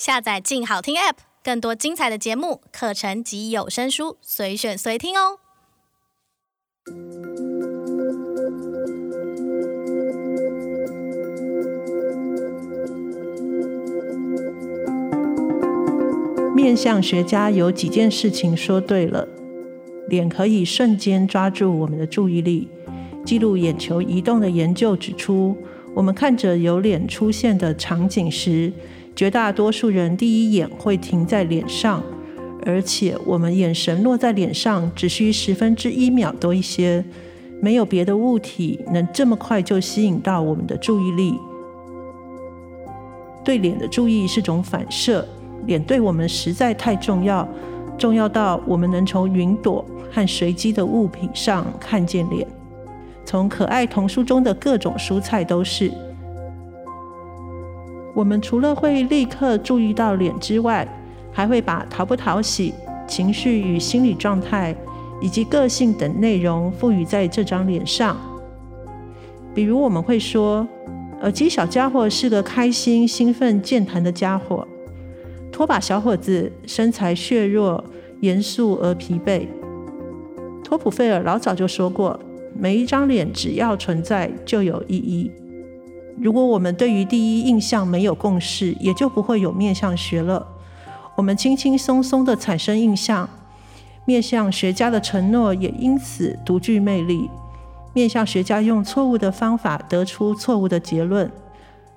下载“静好听 ”App，更多精彩的节目、课程及有声书，随选随听哦。面相学家有几件事情说对了：脸可以瞬间抓住我们的注意力。记录眼球移动的研究指出，我们看着有脸出现的场景时，绝大多数人第一眼会停在脸上，而且我们眼神落在脸上只需十分之一秒多一些。没有别的物体能这么快就吸引到我们的注意力。对脸的注意是种反射，脸对我们实在太重要，重要到我们能从云朵和随机的物品上看见脸。从可爱童书中的各种蔬菜都是。我们除了会立刻注意到脸之外，还会把讨不讨喜、情绪与心理状态以及个性等内容赋予在这张脸上。比如，我们会说：“耳机小家伙是个开心、兴奋、健谈的家伙。”拖把小伙子身材削弱、严肃而疲惫。托普费尔老早就说过。每一张脸只要存在就有意义。如果我们对于第一印象没有共识，也就不会有面相学了。我们轻轻松松地产生印象，面相学家的承诺也因此独具魅力。面相学家用错误的方法得出错误的结论，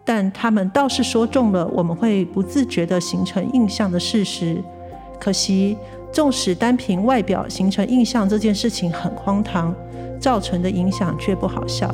但他们倒是说中了我们会不自觉地形成印象的事实。可惜，纵使单凭外表形成印象这件事情很荒唐。造成的影响却不好笑。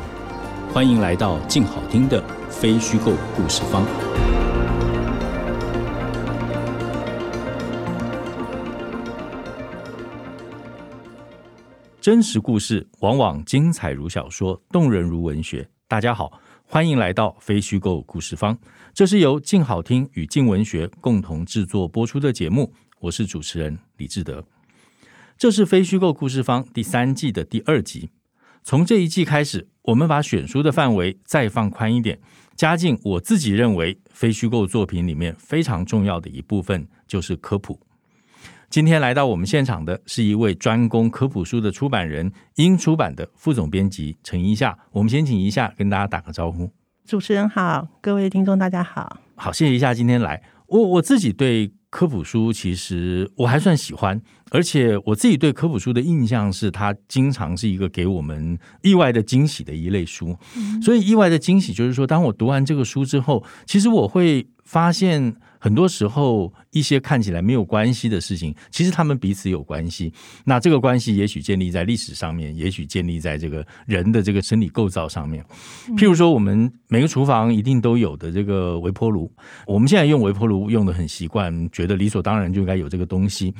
欢迎来到静好听的非虚构故事方。真实故事往往精彩如小说，动人如文学。大家好，欢迎来到非虚构故事方。这是由静好听与静文学共同制作播出的节目。我是主持人李志德。这是非虚构故事方第三季的第二集。从这一季开始，我们把选书的范围再放宽一点，加进我自己认为非虚构作品里面非常重要的一部分，就是科普。今天来到我们现场的是一位专攻科普书的出版人，英出版的副总编辑陈一夏。我们先请一夏跟大家打个招呼。主持人好，各位听众大家好。好，谢谢一夏今天来。我我自己对科普书其实我还算喜欢。而且我自己对科普书的印象是，它经常是一个给我们意外的惊喜的一类书。所以，意外的惊喜就是说，当我读完这个书之后，其实我会发现。很多时候，一些看起来没有关系的事情，其实他们彼此有关系。那这个关系也许建立在历史上面，也许建立在这个人的这个生理构造上面。譬如说，我们每个厨房一定都有的这个微波炉，我们现在用微波炉用的很习惯，觉得理所当然就应该有这个东西。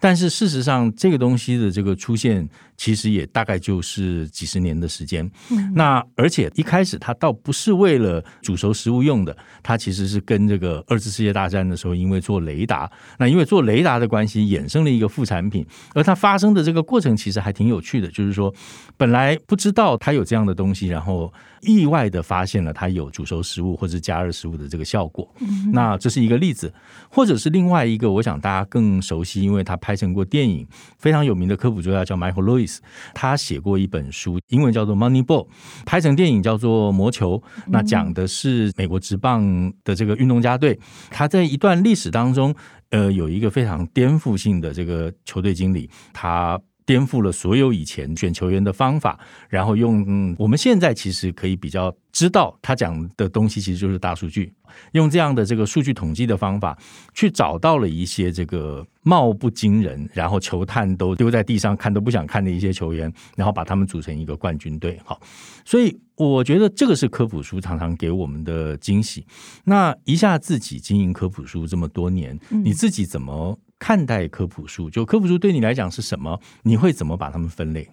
但是事实上，这个东西的这个出现，其实也大概就是几十年的时间。嗯、那而且一开始它倒不是为了煮熟食物用的，它其实是跟这个二次世界大战的时候，因为做雷达，那因为做雷达的关系，衍生了一个副产品。而它发生的这个过程其实还挺有趣的，就是说本来不知道它有这样的东西，然后意外的发现了它有煮熟食物或者加热食物的这个效果。嗯、那这是一个例子，或者是另外一个，我想大家更熟悉，因为他。拍成过电影，非常有名的科普作家叫 Michael Lewis，他写过一本书，英文叫做《Moneyball》，拍成电影叫做《魔球》。那讲的是美国职棒的这个运动家队，他在一段历史当中，呃，有一个非常颠覆性的这个球队经理，他颠覆了所有以前选球员的方法，然后用、嗯、我们现在其实可以比较知道他讲的东西其实就是大数据，用这样的这个数据统计的方法去找到了一些这个貌不惊人，然后球探都丢在地上看都不想看的一些球员，然后把他们组成一个冠军队。好，所以我觉得这个是科普书常常给我们的惊喜。那一下自己经营科普书这么多年，你自己怎么看待科普书？就科普书对你来讲是什么？你会怎么把它们分类？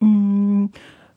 嗯，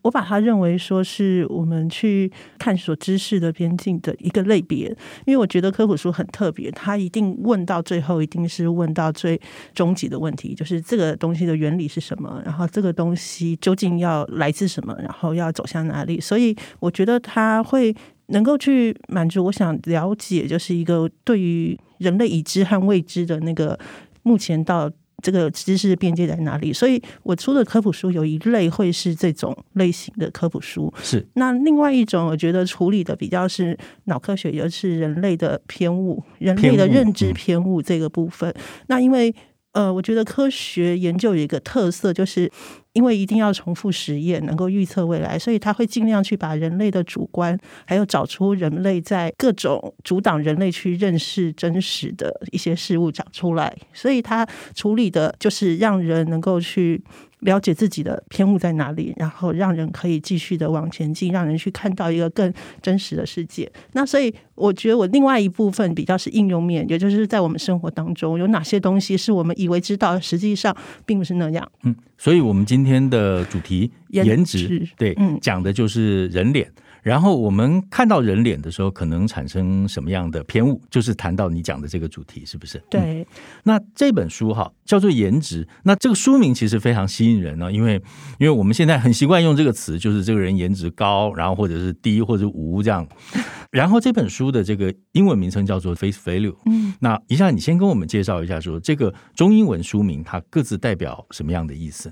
我把它认为说是我们去探索知识的边境的一个类别，因为我觉得科普书很特别，它一定问到最后一定是问到最终极的问题，就是这个东西的原理是什么，然后这个东西究竟要来自什么，然后要走向哪里。所以我觉得它会能够去满足我想了解，就是一个对于。人类已知和未知的那个，目前到这个知识的边界在哪里？所以我出的科普书有一类会是这种类型的科普书，是。那另外一种，我觉得处理的比较是脑科学，也就是人类的偏误、人类的认知偏误这个部分。嗯、那因为呃，我觉得科学研究有一个特色，就是。因为一定要重复实验，能够预测未来，所以他会尽量去把人类的主观，还有找出人类在各种阻挡人类去认识真实的一些事物找出来。所以他处理的就是让人能够去了解自己的偏误在哪里，然后让人可以继续的往前进，让人去看到一个更真实的世界。那所以我觉得我另外一部分比较是应用面，也就是在我们生活当中有哪些东西是我们以为知道，实际上并不是那样。嗯。所以，我们今天的主题颜值，对，嗯，讲的就是人脸。然后我们看到人脸的时候，可能产生什么样的偏误？就是谈到你讲的这个主题，是不是？对。嗯、那这本书哈叫做《颜值》，那这个书名其实非常吸引人呢，因为因为我们现在很习惯用这个词，就是这个人颜值高，然后或者是低或者无这样。然后这本书的这个英文名称叫做 Face Value。嗯。那一下你先跟我们介绍一下，说这个中英文书名它各自代表什么样的意思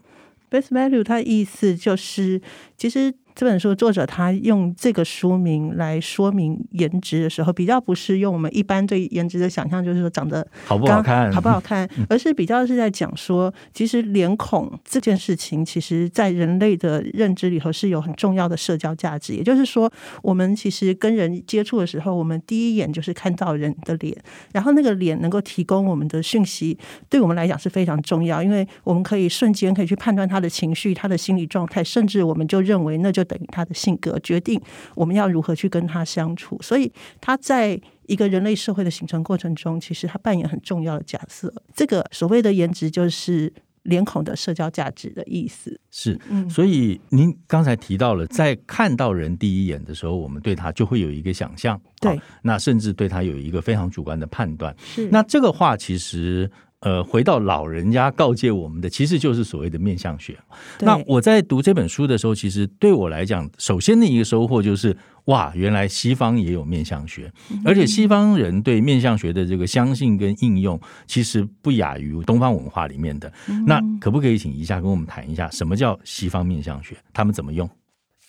？Face Value 它意思就是其实。这本书作者他用这个书名来说明颜值的时候，比较不是用我们一般对颜值的想象，就是说长得好不好看，好不好 看，而是比较是在讲说，其实脸孔这件事情，其实在人类的认知里头是有很重要的社交价值。也就是说，我们其实跟人接触的时候，我们第一眼就是看到人的脸，然后那个脸能够提供我们的讯息，对我们来讲是非常重要，因为我们可以瞬间可以去判断他的情绪、他的心理状态，甚至我们就认为那就。等于他的性格决定我们要如何去跟他相处，所以他在一个人类社会的形成过程中，其实他扮演很重要的角色。这个所谓的颜值，就是脸孔的社交价值的意思。是，所以您刚才提到了，在看到人第一眼的时候，我们对他就会有一个想象，对，那甚至对他有一个非常主观的判断。是，那这个话其实。呃，回到老人家告诫我们的，其实就是所谓的面相学。那我在读这本书的时候，其实对我来讲，首先的一个收获就是，哇，原来西方也有面相学，而且西方人对面相学的这个相信跟应用，其实不亚于东方文化里面的。那可不可以请一下跟我们谈一下，什么叫西方面相学？他们怎么用？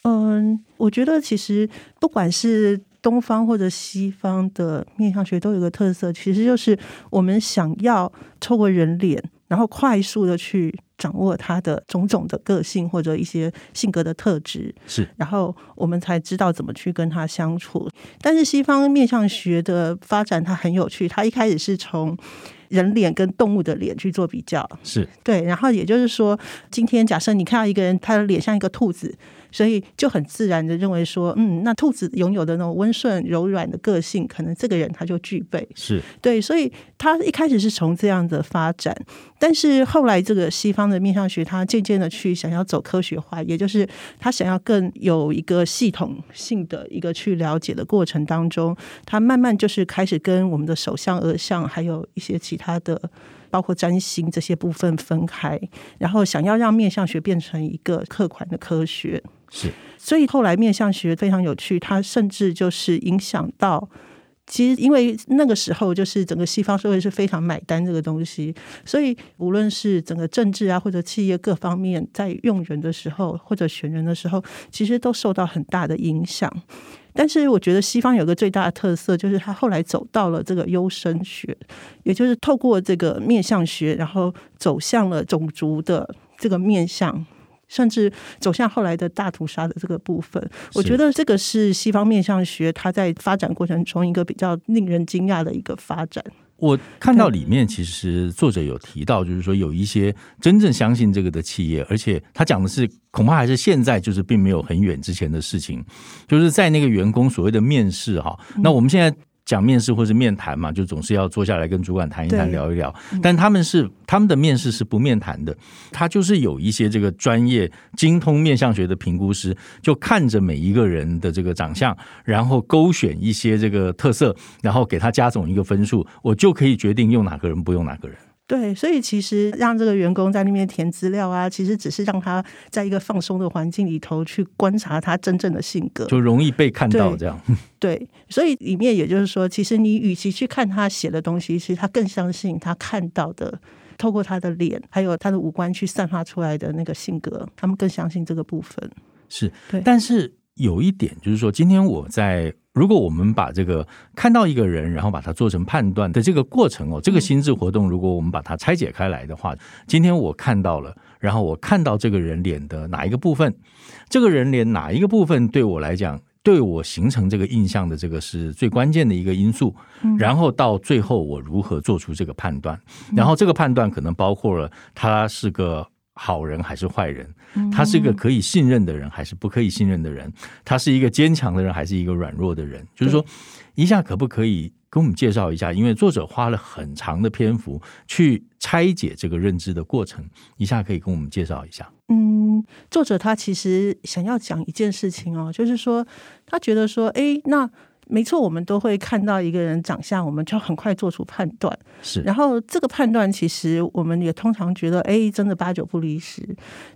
嗯，我觉得其实不管是。东方或者西方的面相学都有个特色，其实就是我们想要透过人脸，然后快速的去掌握他的种种的个性或者一些性格的特质，是，然后我们才知道怎么去跟他相处。但是西方面相学的发展它很有趣，它一开始是从人脸跟动物的脸去做比较，是对，然后也就是说，今天假设你看到一个人，他的脸像一个兔子。所以就很自然的认为说，嗯，那兔子拥有的那种温顺柔软的个性，可能这个人他就具备。是对，所以他一开始是从这样的发展，但是后来这个西方的面相学，他渐渐的去想要走科学化，也就是他想要更有一个系统性的一个去了解的过程当中，他慢慢就是开始跟我们的手相、额相，还有一些其他的。包括占星这些部分分开，然后想要让面相学变成一个客观的科学，是。所以后来面相学非常有趣，它甚至就是影响到，其实因为那个时候就是整个西方社会是非常买单这个东西，所以无论是整个政治啊或者企业各方面在用人的时候或者选人的时候，其实都受到很大的影响。但是我觉得西方有个最大的特色，就是他后来走到了这个优生学，也就是透过这个面相学，然后走向了种族的这个面相，甚至走向后来的大屠杀的这个部分，我觉得这个是西方面相学它在发展过程中一个比较令人惊讶的一个发展。我看到里面，其实作者有提到，就是说有一些真正相信这个的企业，而且他讲的是恐怕还是现在，就是并没有很远之前的事情，就是在那个员工所谓的面试哈。那我们现在。讲面试或是面谈嘛，就总是要坐下来跟主管谈一谈、聊一聊。但他们是他们的面试是不面谈的，他就是有一些这个专业精通面相学的评估师，就看着每一个人的这个长相，然后勾选一些这个特色，然后给他加总一个分数，我就可以决定用哪个人，不用哪个人。对，所以其实让这个员工在那边填资料啊，其实只是让他在一个放松的环境里头去观察他真正的性格，就容易被看到这样。对，所以里面也就是说，其实你与其去看他写的东西，其实他更相信他看到的，透过他的脸还有他的五官去散发出来的那个性格，他们更相信这个部分。是，对，但是有一点就是说，今天我在。如果我们把这个看到一个人，然后把它做成判断的这个过程哦，这个心智活动，如果我们把它拆解开来的话，今天我看到了，然后我看到这个人脸的哪一个部分，这个人脸哪一个部分对我来讲，对我形成这个印象的这个是最关键的一个因素，然后到最后我如何做出这个判断，然后这个判断可能包括了他是个。好人还是坏人？他是一个可以信任的人还是不可以信任的人？他是一个坚强的人还是一个软弱的人？就是说，一下可不可以跟我们介绍一下？因为作者花了很长的篇幅去拆解这个认知的过程，一下可以跟我们介绍一下。嗯，作者他其实想要讲一件事情哦，就是说他觉得说，哎，那。没错，我们都会看到一个人长相，我们就很快做出判断。是，然后这个判断其实我们也通常觉得，哎，真的八九不离十。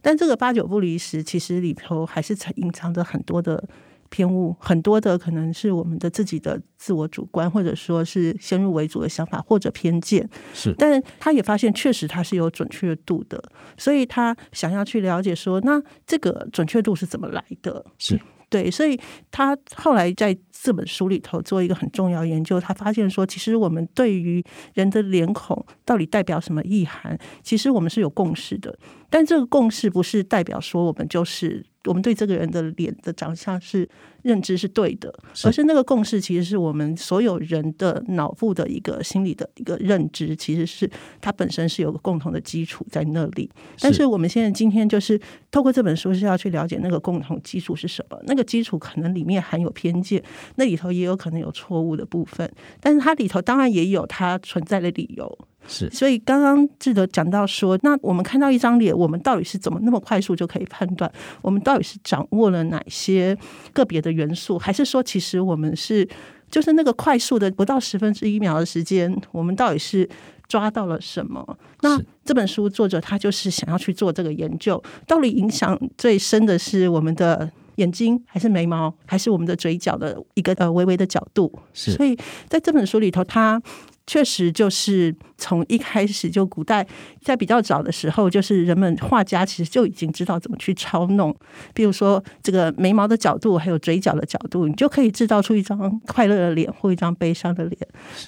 但这个八九不离十，其实里头还是隐藏着很多的偏误，很多的可能是我们的自己的自我主观，或者说是先入为主的想法或者偏见。是，但他也发现，确实他是有准确度的，所以他想要去了解说，那这个准确度是怎么来的？是。对，所以他后来在这本书里头做一个很重要研究，他发现说，其实我们对于人的脸孔到底代表什么意涵，其实我们是有共识的，但这个共识不是代表说我们就是。我们对这个人的脸的长相是认知是对的，而是那个共识其实是我们所有人的脑部的一个心理的一个认知，其实是它本身是有个共同的基础在那里。但是我们现在今天就是透过这本书是要去了解那个共同基础是什么，那个基础可能里面含有偏见，那里头也有可能有错误的部分，但是它里头当然也有它存在的理由。是，所以刚刚志德讲到说，那我们看到一张脸，我们到底是怎么那么快速就可以判断？我们到底是掌握了哪些个别的元素，还是说，其实我们是就是那个快速的不到十分之一秒的时间，我们到底是抓到了什么？那这本书作者他就是想要去做这个研究，到底影响最深的是我们的眼睛，还是眉毛，还是我们的嘴角的一个呃微微的角度？是，所以在这本书里头，他。确实，就是从一开始就古代，在比较早的时候，就是人们画家其实就已经知道怎么去操弄。比如说，这个眉毛的角度，还有嘴角的角度，你就可以制造出一张快乐的脸或一张悲伤的脸。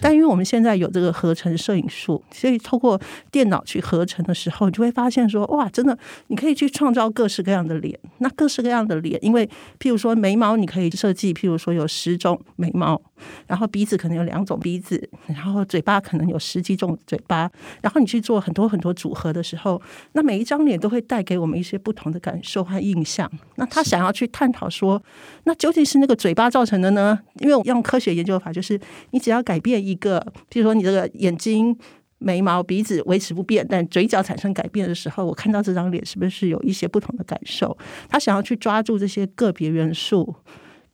但因为我们现在有这个合成摄影术，所以透过电脑去合成的时候，你就会发现说，哇，真的，你可以去创造各式各样的脸。那各式各样的脸，因为譬如说眉毛，你可以设计，譬如说有十种眉毛，然后鼻子可能有两种鼻子，然后。嘴巴可能有十几种嘴巴，然后你去做很多很多组合的时候，那每一张脸都会带给我们一些不同的感受和印象。那他想要去探讨说，那究竟是那个嘴巴造成的呢？因为我用科学研究法，就是你只要改变一个，比如说你这个眼睛、眉毛、鼻子维持不变，但嘴角产生改变的时候，我看到这张脸是不是有一些不同的感受？他想要去抓住这些个别元素，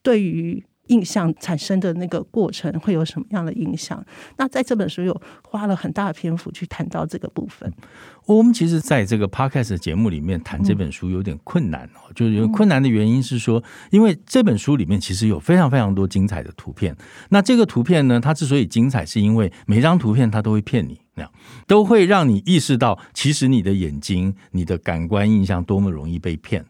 对于。印象产生的那个过程会有什么样的影响？那在这本书有花了很大的篇幅去谈到这个部分。我们其实在这个 podcast 节目里面谈这本书有点困难哦，就是有困难的原因是说，因为这本书里面其实有非常非常多精彩的图片。那这个图片呢，它之所以精彩，是因为每张图片它都会骗你。那样都会让你意识到，其实你的眼睛、你的感官印象多么容易被骗。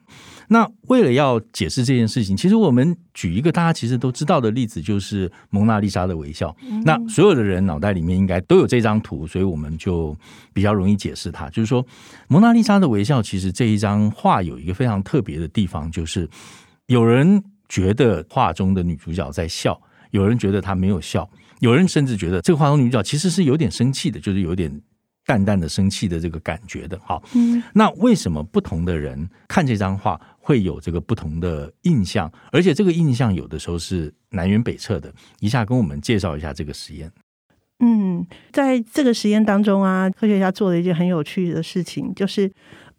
那为了要解释这件事情，其实我们举一个大家其实都知道的例子，就是蒙娜丽莎的微笑。那所有的人脑袋里面应该都有这张图，所以我们就比较容易解释它。就是说，蒙娜丽莎的微笑，其实这一张画有一个非常特别的地方，就是有人觉得画中的女主角在笑，有人觉得她没有笑，有人甚至觉得这个画中女主角其实是有点生气的，就是有点。淡淡的生气的这个感觉的，好，嗯，那为什么不同的人看这张画会有这个不同的印象？而且这个印象有的时候是南辕北辙的。一下跟我们介绍一下这个实验。嗯，在这个实验当中啊，科学家做了一件很有趣的事情，就是，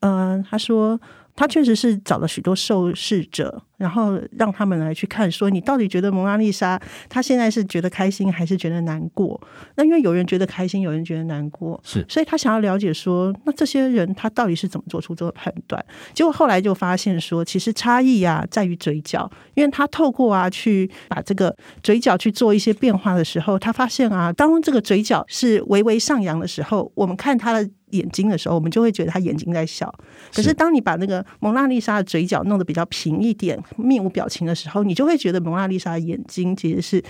嗯、他说他确实是找了许多受试者。然后让他们来去看，说你到底觉得蒙娜丽莎她现在是觉得开心还是觉得难过？那因为有人觉得开心，有人觉得难过，是，所以他想要了解说，那这些人他到底是怎么做出这个判断？结果后来就发现说，其实差异啊在于嘴角，因为他透过啊去把这个嘴角去做一些变化的时候，他发现啊，当这个嘴角是微微上扬的时候，我们看他的眼睛的时候，我们就会觉得他眼睛在笑。可是当你把那个蒙娜丽莎的嘴角弄得比较平一点。面无表情的时候，你就会觉得蒙娜丽莎的眼睛其实是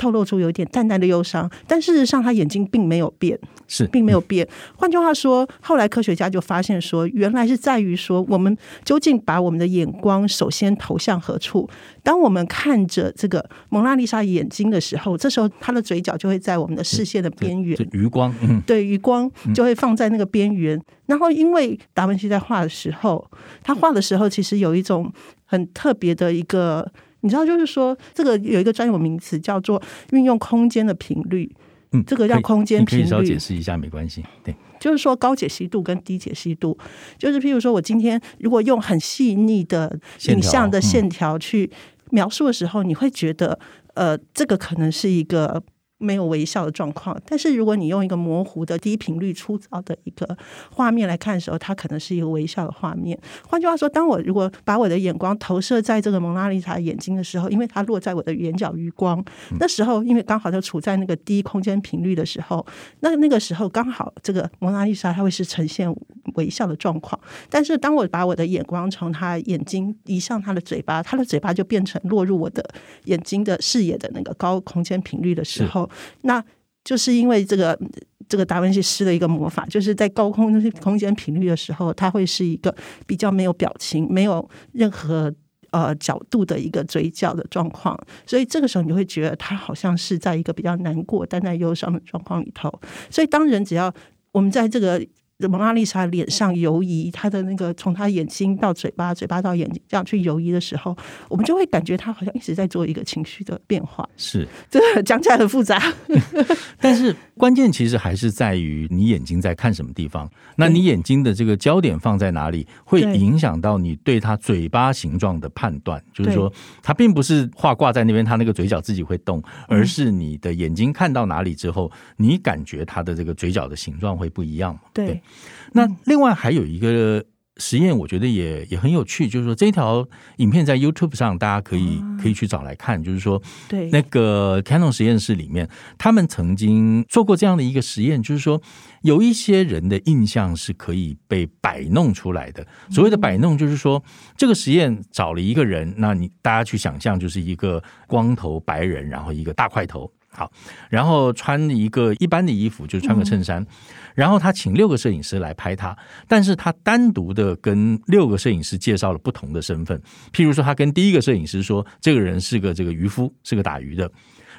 透露出有一点淡淡的忧伤，但事实上他眼睛并没有变，是并没有变。换句话说，后来科学家就发现说，原来是在于说，我们究竟把我们的眼光首先投向何处？当我们看着这个蒙娜丽莎眼睛的时候，这时候他的嘴角就会在我们的视线的边缘，余光，嗯，对，余光就会放在那个边缘。然后，因为达文西在画的时候，他画的时候其实有一种很特别的一个。你知道，就是说，这个有一个专有名词叫做运用空间的频率。嗯，这个叫空间频率。可以稍解释一下，没关系。对，就是说高解析度跟低解析度，就是譬如说我今天如果用很细腻的影像的线条去描述的时候，你会觉得，呃，这个可能是一个。没有微笑的状况，但是如果你用一个模糊的低频率粗糙的一个画面来看的时候，它可能是一个微笑的画面。换句话说，当我如果把我的眼光投射在这个蒙娜丽莎眼睛的时候，因为它落在我的眼角余光，那时候因为刚好就处在那个低空间频率的时候，那那个时候刚好这个蒙娜丽莎它会是呈现微笑的状况。但是当我把我的眼光从她眼睛移向她的嘴巴，她的嘴巴就变成落入我的眼睛的视野的那个高空间频率的时候。那就是因为这个这个达文西施的一个魔法，就是在高空空间频率的时候，它会是一个比较没有表情、没有任何呃角度的一个嘴角的状况，所以这个时候你会觉得他好像是在一个比较难过、但在忧伤的状况里头。所以当人只要我们在这个。蒙娜丽莎脸上游移，她的那个从她眼睛到嘴巴，嘴巴到眼睛这样去游移的时候，我们就会感觉她好像一直在做一个情绪的变化。是，这个讲起来很复杂，但是关键其实还是在于你眼睛在看什么地方。那你眼睛的这个焦点放在哪里，会影响到你对他嘴巴形状的判断。就是说，它并不是画挂在那边，它那个嘴角自己会动，而是你的眼睛看到哪里之后，你感觉它的这个嘴角的形状会不一样。对。那另外还有一个实验，我觉得也也很有趣，就是说这条影片在 YouTube 上，大家可以可以去找来看。就是说，对那个 Canon 实验室里面，他们曾经做过这样的一个实验，就是说有一些人的印象是可以被摆弄出来的。所谓的摆弄，就是说这个实验找了一个人，那你大家去想象，就是一个光头白人，然后一个大块头。好，然后穿一个一般的衣服，就穿个衬衫，然后他请六个摄影师来拍他，但是他单独的跟六个摄影师介绍了不同的身份，譬如说，他跟第一个摄影师说，这个人是个这个渔夫，是个打鱼的，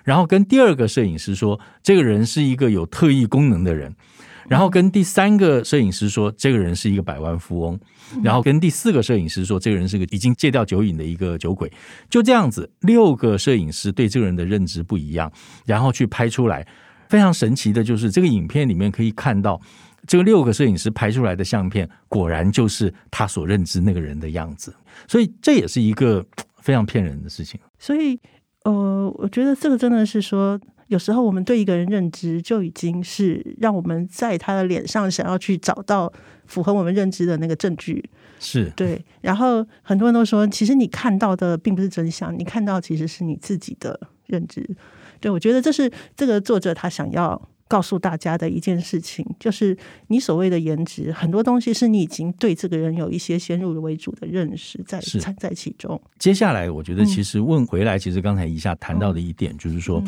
然后跟第二个摄影师说，这个人是一个有特异功能的人。然后跟第三个摄影师说，这个人是一个百万富翁。然后跟第四个摄影师说，这个人是个已经戒掉酒瘾的一个酒鬼。就这样子，六个摄影师对这个人的认知不一样，然后去拍出来。非常神奇的就是，这个影片里面可以看到，这个六个摄影师拍出来的相片，果然就是他所认知那个人的样子。所以这也是一个非常骗人的事情。所以，呃，我觉得这个真的是说。有时候我们对一个人认知就已经是让我们在他的脸上想要去找到符合我们认知的那个证据，是对。然后很多人都说，其实你看到的并不是真相，你看到其实是你自己的认知。对，我觉得这是这个作者他想要告诉大家的一件事情，就是你所谓的颜值，很多东西是你已经对这个人有一些先入为主的认识在掺在其中。接下来，我觉得其实问回来，其实刚才一下谈到的一点，就是说，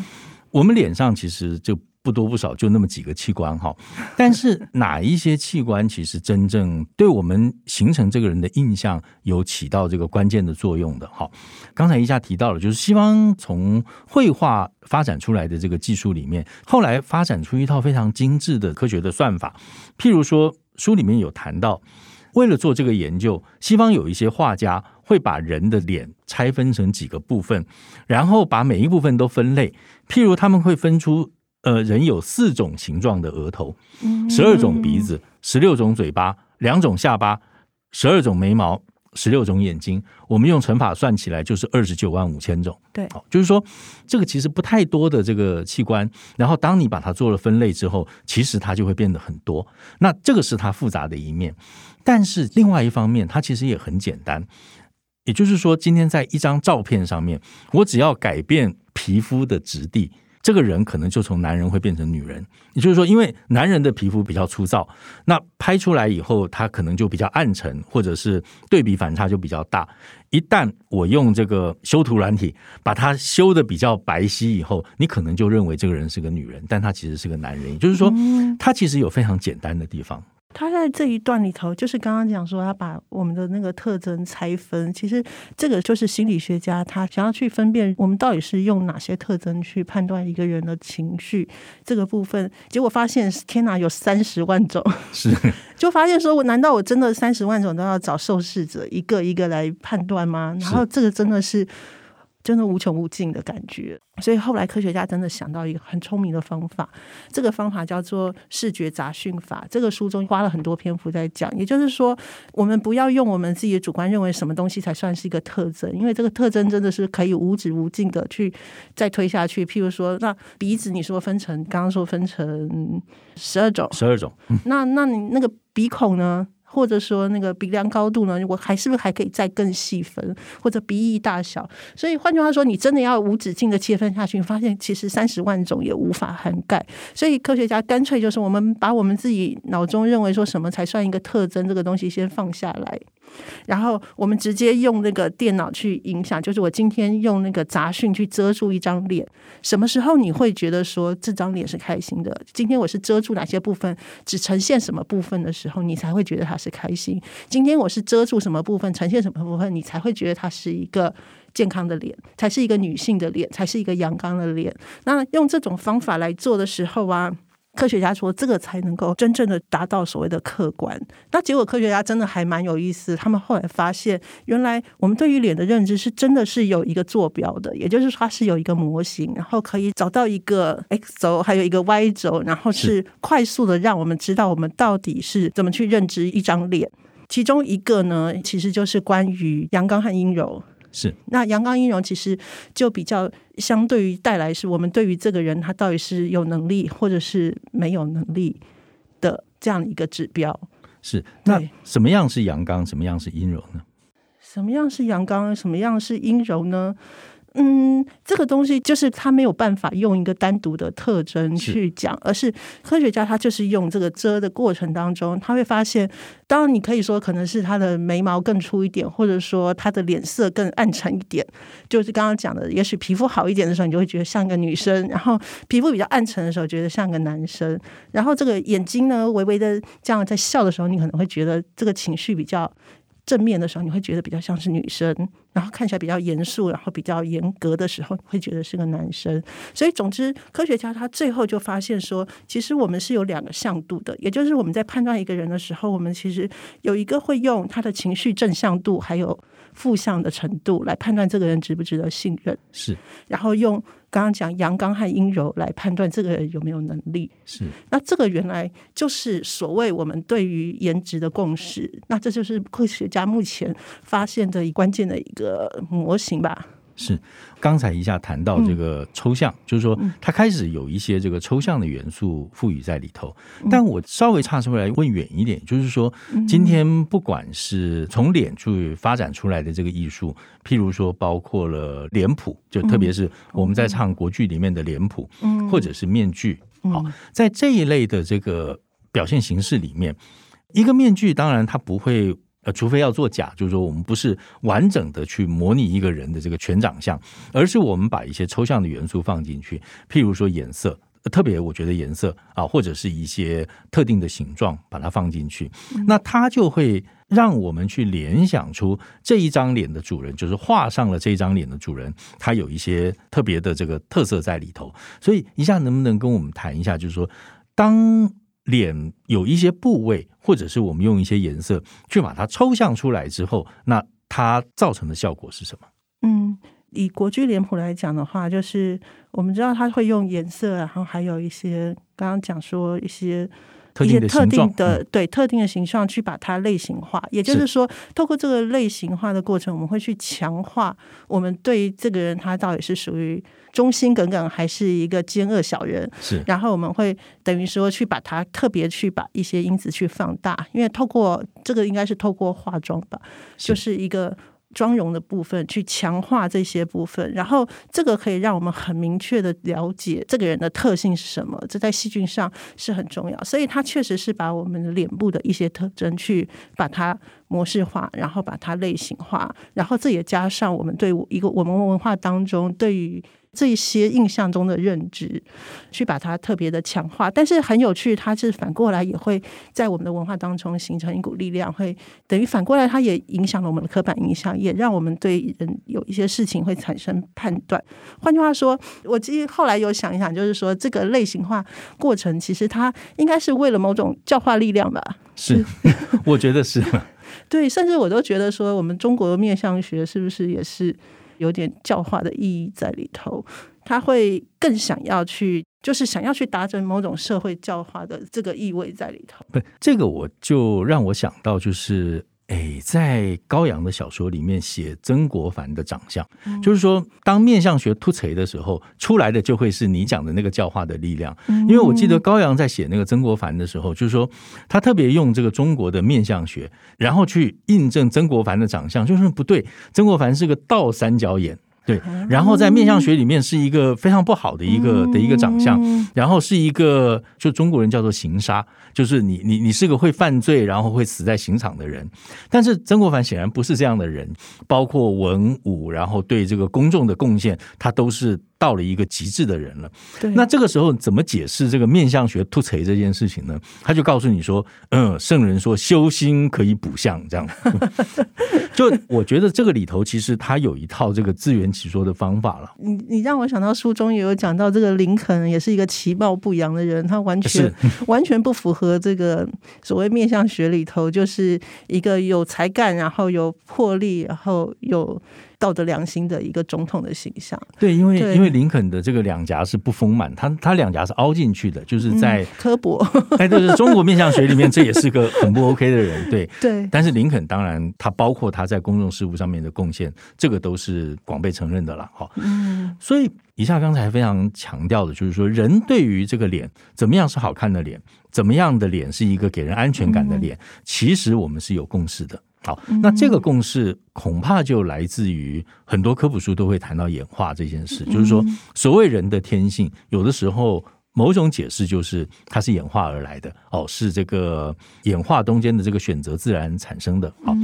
我们脸上其实就。不多不少，就那么几个器官哈，但是哪一些器官其实真正对我们形成这个人的印象有起到这个关键的作用的哈？刚才一下提到了，就是西方从绘画发展出来的这个技术里面，后来发展出一套非常精致的科学的算法。譬如说，书里面有谈到，为了做这个研究，西方有一些画家会把人的脸拆分成几个部分，然后把每一部分都分类。譬如他们会分出。呃，人有四种形状的额头，十二种鼻子，十六种嘴巴，两种下巴，十二种眉毛，十六种眼睛。我们用乘法算起来就是二十九万五千种。对，就是说这个其实不太多的这个器官，然后当你把它做了分类之后，其实它就会变得很多。那这个是它复杂的一面，但是另外一方面，它其实也很简单。也就是说，今天在一张照片上面，我只要改变皮肤的质地。这个人可能就从男人会变成女人，也就是说，因为男人的皮肤比较粗糙，那拍出来以后，他可能就比较暗沉，或者是对比反差就比较大。一旦我用这个修图软体把它修的比较白皙以后，你可能就认为这个人是个女人，但他其实是个男人。也就是说，他其实有非常简单的地方。他在这一段里头，就是刚刚讲说，他把我们的那个特征拆分。其实这个就是心理学家他想要去分辨我们到底是用哪些特征去判断一个人的情绪这个部分。结果发现，天哪，有三十万种，是就发现说，我难道我真的三十万种都要找受试者一个一个来判断吗？然后这个真的是。真的无穷无尽的感觉，所以后来科学家真的想到一个很聪明的方法，这个方法叫做视觉杂讯法。这个书中花了很多篇幅在讲，也就是说，我们不要用我们自己的主观认为什么东西才算是一个特征，因为这个特征真的是可以无止无尽的去再推下去。譬如说，那鼻子你说分成，刚刚说分成十二种，十二种，嗯、那那你那个鼻孔呢？或者说那个鼻梁高度呢？我还是不是还可以再更细分？或者鼻翼大小？所以换句话说，你真的要无止境的切分下去，发现其实三十万种也无法涵盖。所以科学家干脆就是我们把我们自己脑中认为说什么才算一个特征这个东西先放下来。然后我们直接用那个电脑去影响，就是我今天用那个杂讯去遮住一张脸，什么时候你会觉得说这张脸是开心的？今天我是遮住哪些部分，只呈现什么部分的时候，你才会觉得它是开心？今天我是遮住什么部分，呈现什么部分，你才会觉得它是一个健康的脸，才是一个女性的脸，才是一个阳刚的脸。那用这种方法来做的时候啊。科学家说，这个才能够真正的达到所谓的客观。那结果，科学家真的还蛮有意思。他们后来发现，原来我们对于脸的认知是真的是有一个坐标的，也就是说，它是有一个模型，然后可以找到一个 X 轴，还有一个 Y 轴，然后是快速的让我们知道我们到底是怎么去认知一张脸。其中一个呢，其实就是关于阳刚和阴柔。是，那阳刚阴柔其实就比较相对于带来是我们对于这个人他到底是有能力或者是没有能力的这样一个指标。是，那什么样是阳刚，什么样是阴柔呢？什么样是阳刚，什么样是阴柔呢？嗯，这个东西就是他没有办法用一个单独的特征去讲，是，而是科学家他就是用这个遮的过程当中，他会发现，当然你可以说可能是他的眉毛更粗一点，或者说他的脸色更暗沉一点，就是刚刚讲的，也许皮肤好一点的时候，你就会觉得像个女生；然后皮肤比较暗沉的时候，觉得像个男生；然后这个眼睛呢，微微的这样在笑的时候，你可能会觉得这个情绪比较。正面的时候，你会觉得比较像是女生；然后看起来比较严肃，然后比较严格的时候，你会觉得是个男生。所以，总之，科学家他最后就发现说，其实我们是有两个向度的，也就是我们在判断一个人的时候，我们其实有一个会用他的情绪正向度，还有负向的程度来判断这个人值不值得信任。是，然后用。刚刚讲阳刚和阴柔来判断这个人有没有能力，是。那这个原来就是所谓我们对于颜值的共识，那这就是科学家目前发现的一关键的一个模型吧。是，刚才一下谈到这个抽象，嗯、就是说他开始有一些这个抽象的元素赋予在里头。嗯、但我稍微岔出来问远一点，就是说，今天不管是从脸去发展出来的这个艺术，譬如说包括了脸谱，就特别是我们在唱国剧里面的脸谱，嗯、或者是面具。好，在这一类的这个表现形式里面，一个面具当然它不会。呃，除非要做假，就是说我们不是完整的去模拟一个人的这个全长相，而是我们把一些抽象的元素放进去，譬如说颜色，特别我觉得颜色啊，或者是一些特定的形状，把它放进去，那它就会让我们去联想出这一张脸的主人，就是画上了这一张脸的主人，他有一些特别的这个特色在里头。所以，一下能不能跟我们谈一下，就是说当。脸有一些部位，或者是我们用一些颜色去把它抽象出来之后，那它造成的效果是什么？嗯，以国际脸谱来讲的话，就是我们知道它会用颜色，然后还有一些刚刚讲说一些。一些特定的对特定的形状去把它类型化，也就是说，透过这个类型化的过程，我们会去强化我们对这个人他到底是属于忠心耿耿还是一个奸恶小人。是，然后我们会等于说去把它特别去把一些因子去放大，因为透过这个应该是透过化妆吧，就是一个。妆容的部分去强化这些部分，然后这个可以让我们很明确的了解这个人的特性是什么，这在细菌上是很重要。所以它确实是把我们的脸部的一些特征去把它模式化，然后把它类型化，然后这也加上我们对一个我们文化当中对于。这些印象中的认知，去把它特别的强化，但是很有趣，它是反过来也会在我们的文化当中形成一股力量，会等于反过来，它也影响了我们的刻板印象，也让我们对人有一些事情会产生判断。换句话说，我其实后来有想一想，就是说这个类型化过程，其实它应该是为了某种教化力量吧？是，我觉得是。对，甚至我都觉得说，我们中国的面相学是不是也是？有点教化的意义在里头，他会更想要去，就是想要去达成某种社会教化的这个意味在里头。不，这个我就让我想到，就是。哎，在高阳的小说里面写曾国藩的长相，嗯、就是说，当面相学突锤的时候，出来的就会是你讲的那个教化的力量。因为我记得高阳在写那个曾国藩的时候，就是说他特别用这个中国的面相学，然后去印证曾国藩的长相，就是不对，曾国藩是个倒三角眼。对，然后在面相学里面是一个非常不好的一个的一个长相，然后是一个就中国人叫做刑杀，就是你你你是个会犯罪，然后会死在刑场的人。但是曾国藩显然不是这样的人，包括文武，然后对这个公众的贡献，他都是。到了一个极致的人了，对。那这个时候怎么解释这个面相学突锤这件事情呢？他就告诉你说：“嗯，圣人说修心可以补相，这样。”就我觉得这个里头其实他有一套这个自圆其说的方法了。你你让我想到书中也有讲到，这个林肯也是一个其貌不扬的人，他完全 完全不符合这个所谓面相学里头，就是一个有才干，然后有魄力，然后有。道德良心的一个总统的形象，对，因为因为林肯的这个两颊是不丰满，他他两颊是凹进去的，就是在、嗯、刻薄。哎，对，中国面相学里面，这也是个很不 OK 的人，对 对。但是林肯当然，他包括他在公众事务上面的贡献，这个都是广被承认的了，哈。嗯，所以以下刚才非常强调的就是说，人对于这个脸怎么样是好看的脸，怎么样的脸是一个给人安全感的脸，嗯、其实我们是有共识的。好，那这个共识恐怕就来自于很多科普书都会谈到演化这件事，就是说，所谓人的天性，有的时候某种解释就是它是演化而来的，哦，是这个演化中间的这个选择自然产生的。好，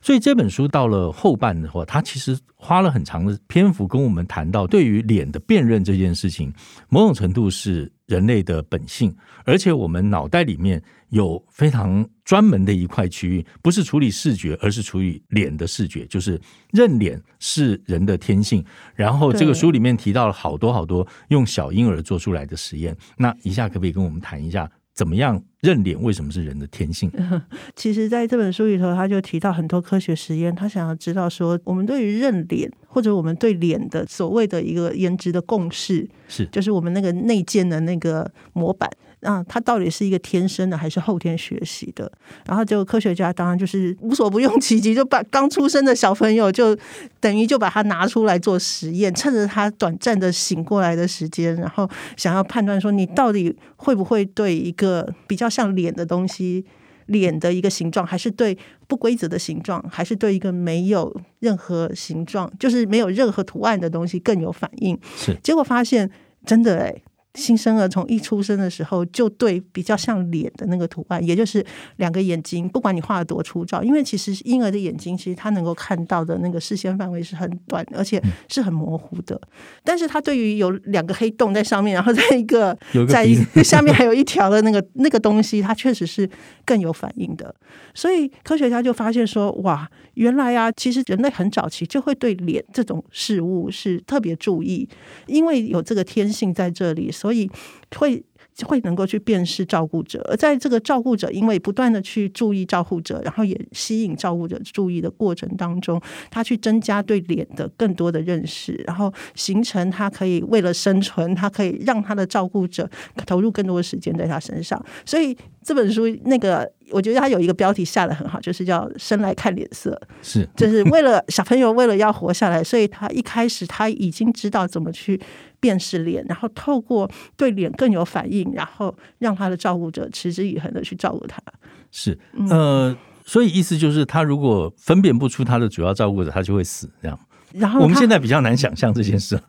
所以这本书到了后半的话，它其实花了很长的篇幅跟我们谈到，对于脸的辨认这件事情，某种程度是人类的本性，而且我们脑袋里面。有非常专门的一块区域，不是处理视觉，而是处理脸的视觉，就是认脸是人的天性。然后这个书里面提到了好多好多用小婴儿做出来的实验。那一下可不可以跟我们谈一下，怎么样认脸？为什么是人的天性？其实，在这本书里头，他就提到很多科学实验。他想要知道说，我们对于认脸，或者我们对脸的所谓的一个颜值的共识，是就是我们那个内建的那个模板。啊，他到底是一个天生的还是后天学习的？然后就科学家当然就是无所不用其极，就把刚出生的小朋友就等于就把它拿出来做实验，趁着他短暂的醒过来的时间，然后想要判断说你到底会不会对一个比较像脸的东西，脸的一个形状，还是对不规则的形状，还是对一个没有任何形状，就是没有任何图案的东西更有反应？是，结果发现真的哎、新生儿从一出生的时候就对比较像脸的那个图案，也就是两个眼睛，不管你画的多粗糙，因为其实婴儿的眼睛其实他能够看到的那个视线范围是很短，而且是很模糊的。但是他对于有两个黑洞在上面，然后在一个在 下面还有一条的那个 那个东西，他确实是更有反应的。所以科学家就发现说，哇，原来啊，其实人类很早期就会对脸这种事物是特别注意，因为有这个天性在这里，所以会。会能够去辨识照顾者，而在这个照顾者因为不断的去注意照顾者，然后也吸引照顾者注意的过程当中，他去增加对脸的更多的认识，然后形成他可以为了生存，他可以让他的照顾者投入更多的时间在他身上。所以这本书那个，我觉得他有一个标题下的很好，就是叫“生来看脸色”，是就是为了小朋友为了要活下来，所以他一开始他已经知道怎么去。辨识脸，然后透过对脸更有反应，然后让他的照顾者持之以恒的去照顾他。是，呃，所以意思就是，他如果分辨不出他的主要照顾者，他就会死。这样，然后我们现在比较难想象这件事。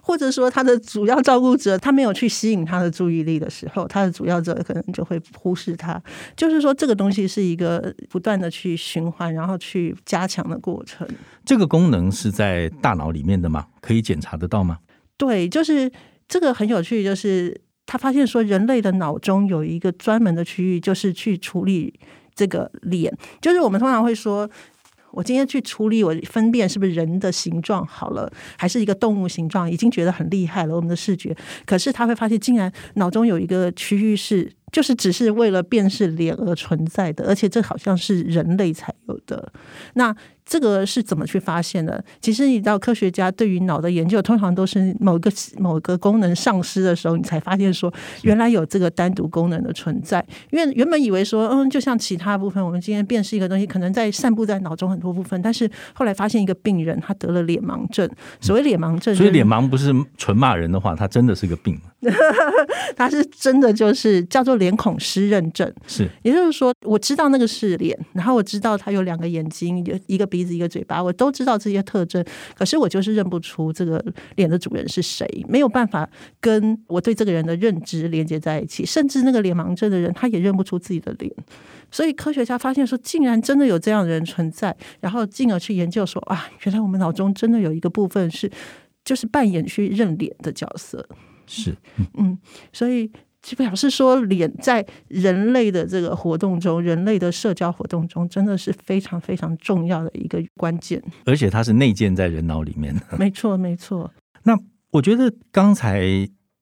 或者说，他的主要照顾者他没有去吸引他的注意力的时候，他的主要者可能就会忽视他。就是说，这个东西是一个不断的去循环，然后去加强的过程。这个功能是在大脑里面的吗？可以检查得到吗？对，就是这个很有趣，就是他发现说，人类的脑中有一个专门的区域，就是去处理这个脸。就是我们通常会说，我今天去处理，我分辨是不是人的形状好了，还是一个动物形状，已经觉得很厉害了，我们的视觉。可是他会发现，竟然脑中有一个区域是，就是只是为了辨识脸而存在的，而且这好像是人类才有的。那这个是怎么去发现的？其实你知道，科学家对于脑的研究，通常都是某个某个功能丧失的时候，你才发现说，原来有这个单独功能的存在。因为原本以为说，嗯，就像其他部分，我们今天辨识一个东西，可能在散布在脑中很多部分，但是后来发现一个病人他得了脸盲症。所谓脸盲症，所以脸盲不是纯骂人的话，他真的是个病。他是真的就是叫做脸孔失认症，是，也就是说，我知道那个是脸，然后我知道他有两个眼睛，有一个鼻子，一个嘴巴，我都知道这些特征，可是我就是认不出这个脸的主人是谁，没有办法跟我对这个人的认知连接在一起，甚至那个脸盲症的人他也认不出自己的脸，所以科学家发现说，竟然真的有这样的人存在，然后进而去研究说，啊，原来我们脑中真的有一个部分是就是扮演去认脸的角色。是，嗯，所以就表示说，脸在人类的这个活动中，人类的社交活动中，真的是非常非常重要的一个关键。而且它是内建在人脑里面的。没错，没错。那我觉得刚才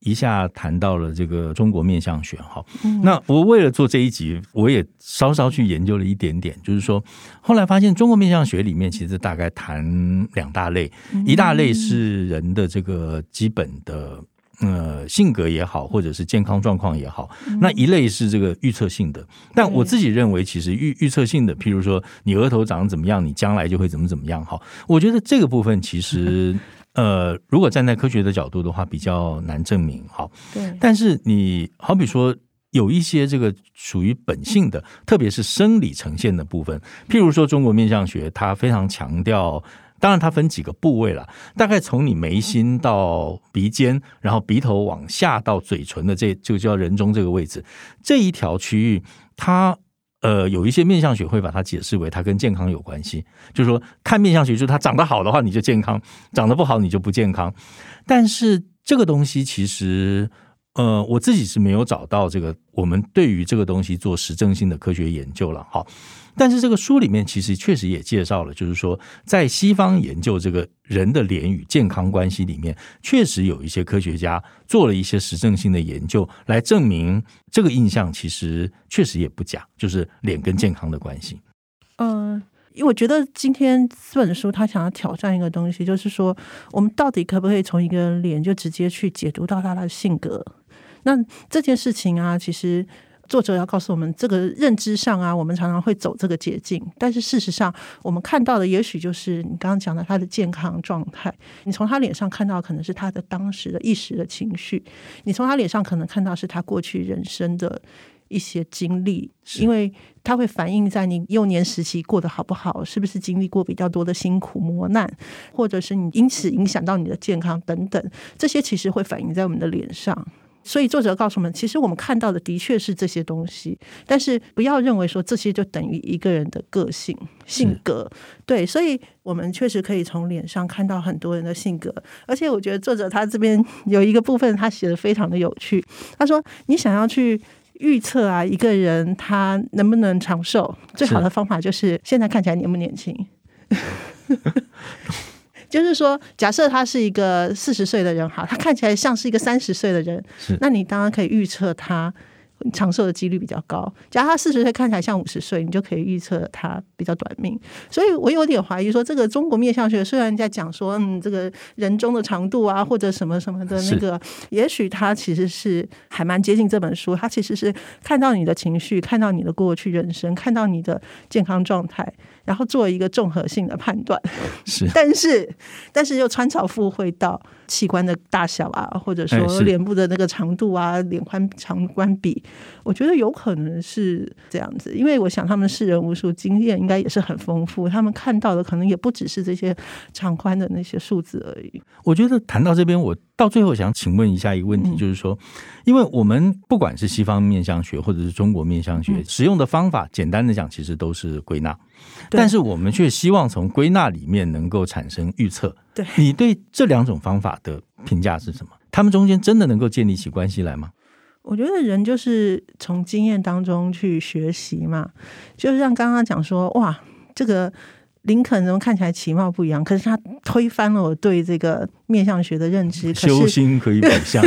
一下谈到了这个中国面相学，哈，那我为了做这一集，我也稍稍去研究了一点点，就是说，后来发现中国面相学里面其实大概谈两大类，一大类是人的这个基本的。呃，性格也好，或者是健康状况也好，那一类是这个预测性的。但我自己认为，其实预预测性的，譬如说你额头长得怎么样，你将来就会怎么怎么样。哈，我觉得这个部分其实，呃，如果站在科学的角度的话，比较难证明。好，对。但是你好比说有一些这个属于本性的，特别是生理呈现的部分，譬如说中国面相学，它非常强调。当然，它分几个部位了，大概从你眉心到鼻尖，然后鼻头往下到嘴唇的这就叫人中这个位置，这一条区域，它呃有一些面相学会把它解释为它跟健康有关系，就是说看面相学，就是它长得好的话你就健康，长得不好你就不健康。但是这个东西其实呃我自己是没有找到这个我们对于这个东西做实证性的科学研究了，好。但是这个书里面其实确实也介绍了，就是说在西方研究这个人的脸与健康关系里面，确实有一些科学家做了一些实证性的研究，来证明这个印象其实确实也不假，就是脸跟健康的关系。嗯，因为我觉得今天这本书他想要挑战一个东西，就是说我们到底可不可以从一个脸就直接去解读到他的性格？那这件事情啊，其实。作者要告诉我们，这个认知上啊，我们常常会走这个捷径，但是事实上，我们看到的也许就是你刚刚讲的他的健康状态。你从他脸上看到可能是他的当时的一时的情绪，你从他脸上可能看到是他过去人生的一些经历，因为它会反映在你幼年时期过得好不好，是不是经历过比较多的辛苦磨难，或者是你因此影响到你的健康等等，这些其实会反映在我们的脸上。所以作者告诉我们，其实我们看到的的确是这些东西，但是不要认为说这些就等于一个人的个性性格。对，所以我们确实可以从脸上看到很多人的性格。而且我觉得作者他这边有一个部分，他写的非常的有趣。他说：“你想要去预测啊，一个人他能不能长寿，最好的方法就是现在看起来年不年轻。”就是说，假设他是一个四十岁的人，哈，他看起来像是一个三十岁的人，那你当然可以预测他。长寿的几率比较高。假如他四十岁看起来像五十岁，你就可以预测他比较短命。所以我有点怀疑说，这个中国面相学虽然在讲说，嗯，这个人中的长度啊，或者什么什么的那个，也许他其实是还蛮接近这本书。他其实是看到你的情绪，看到你的过去人生，看到你的健康状态，然后做一个综合性的判断。是，但是但是又穿凿附会到器官的大小啊，或者说脸部的那个长度啊，脸宽长宽比。我觉得有可能是这样子，因为我想他们世人无数，经验应该也是很丰富，他们看到的可能也不只是这些长宽的那些数字而已。我觉得谈到这边，我到最后想请问一下一个问题，嗯、就是说，因为我们不管是西方面相学或者是中国面相学，嗯、使用的方法，简单的讲，其实都是归纳，但是我们却希望从归纳里面能够产生预测。对，你对这两种方法的评价是什么？他们中间真的能够建立起关系来吗？我觉得人就是从经验当中去学习嘛，就是像刚刚讲说，哇，这个林肯怎么看起来其貌不扬？可是他推翻了我对这个面相学的认知。修心可以百相，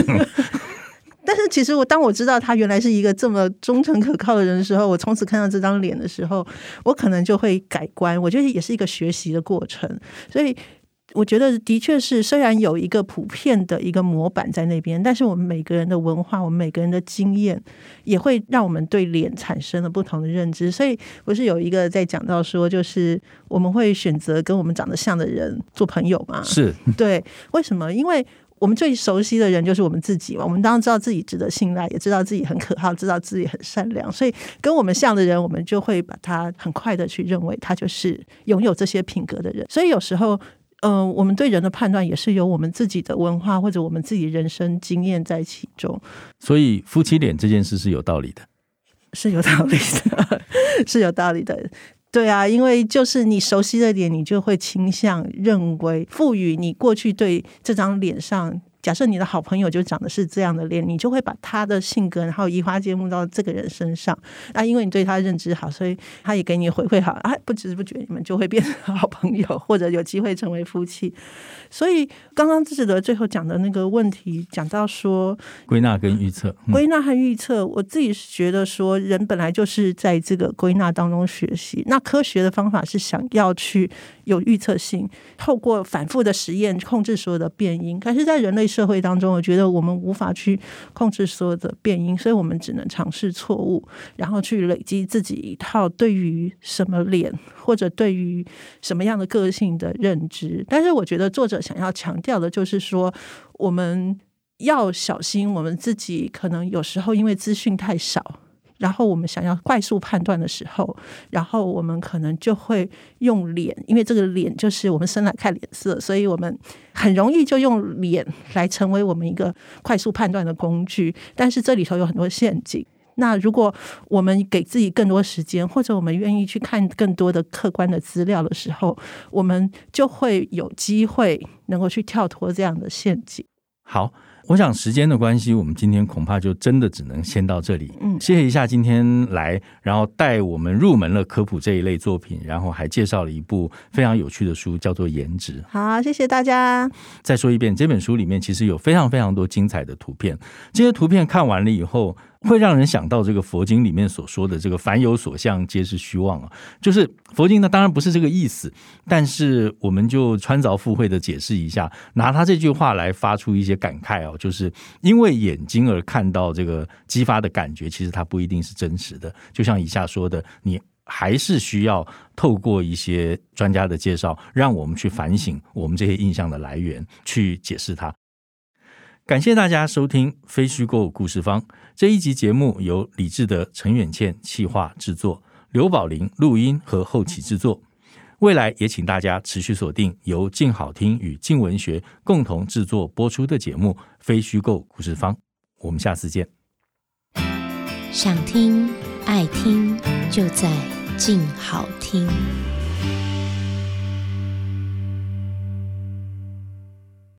但是其实我当我知道他原来是一个这么忠诚可靠的人的时候，我从此看到这张脸的时候，我可能就会改观。我觉得也是一个学习的过程，所以。我觉得的确是，虽然有一个普遍的一个模板在那边，但是我们每个人的文化，我们每个人的经验，也会让我们对脸产生了不同的认知。所以不是有一个在讲到说，就是我们会选择跟我们长得像的人做朋友吗？是对，为什么？因为我们最熟悉的人就是我们自己嘛。我们当然知道自己值得信赖，也知道自己很可靠，知道自己很善良。所以跟我们像的人，我们就会把他很快的去认为他就是拥有这些品格的人。所以有时候。嗯、呃，我们对人的判断也是有我们自己的文化或者我们自己人生经验在其中。所以夫妻脸这件事是有道理的，是有道理的，是有道理的。对啊，因为就是你熟悉的脸，你就会倾向认为赋予你过去对这张脸上。假设你的好朋友就长得是这样的脸，你就会把他的性格然后移花接木到这个人身上。那因为你对他认知好，所以他也给你回馈好啊，不知不觉你们就会变成好朋友，或者有机会成为夫妻。所以刚刚志德最后讲的那个问题，讲到说归纳跟预测，归纳和预测，我自己是觉得说人本来就是在这个归纳当中学习。那科学的方法是想要去有预测性，透过反复的实验控制所有的变因。可是，在人类社会当中，我觉得我们无法去控制所有的变音，所以我们只能尝试错误，然后去累积自己一套对于什么脸或者对于什么样的个性的认知。但是，我觉得作者想要强调的就是说，我们要小心，我们自己可能有时候因为资讯太少。然后我们想要快速判断的时候，然后我们可能就会用脸，因为这个脸就是我们生来看脸色，所以我们很容易就用脸来成为我们一个快速判断的工具。但是这里头有很多陷阱。那如果我们给自己更多时间，或者我们愿意去看更多的客观的资料的时候，我们就会有机会能够去跳脱这样的陷阱。好。我想时间的关系，我们今天恐怕就真的只能先到这里。嗯，谢谢一下今天来，然后带我们入门了科普这一类作品，然后还介绍了一部非常有趣的书，叫做《颜值》。好，谢谢大家。再说一遍，这本书里面其实有非常非常多精彩的图片，这些图片看完了以后，会让人想到这个佛经里面所说的这个“凡有所相，皆是虚妄”啊，就是佛经呢，当然不是这个意思，但是我们就穿凿附会的解释一下，拿他这句话来发出一些感慨哦，就是因为眼睛而看到这个激发的感觉，其实它不一定是真实的。就像以下说的，你还是需要透过一些专家的介绍，让我们去反省我们这些印象的来源，去解释它。感谢大家收听《非虚构故事方》这一集节目，由李志德、陈远倩企划制作，刘宝林录音和后期制作。未来也请大家持续锁定由静好听与静文学共同制作播出的节目《非虚构故事方》。我们下次见。想听爱听，就在静好听。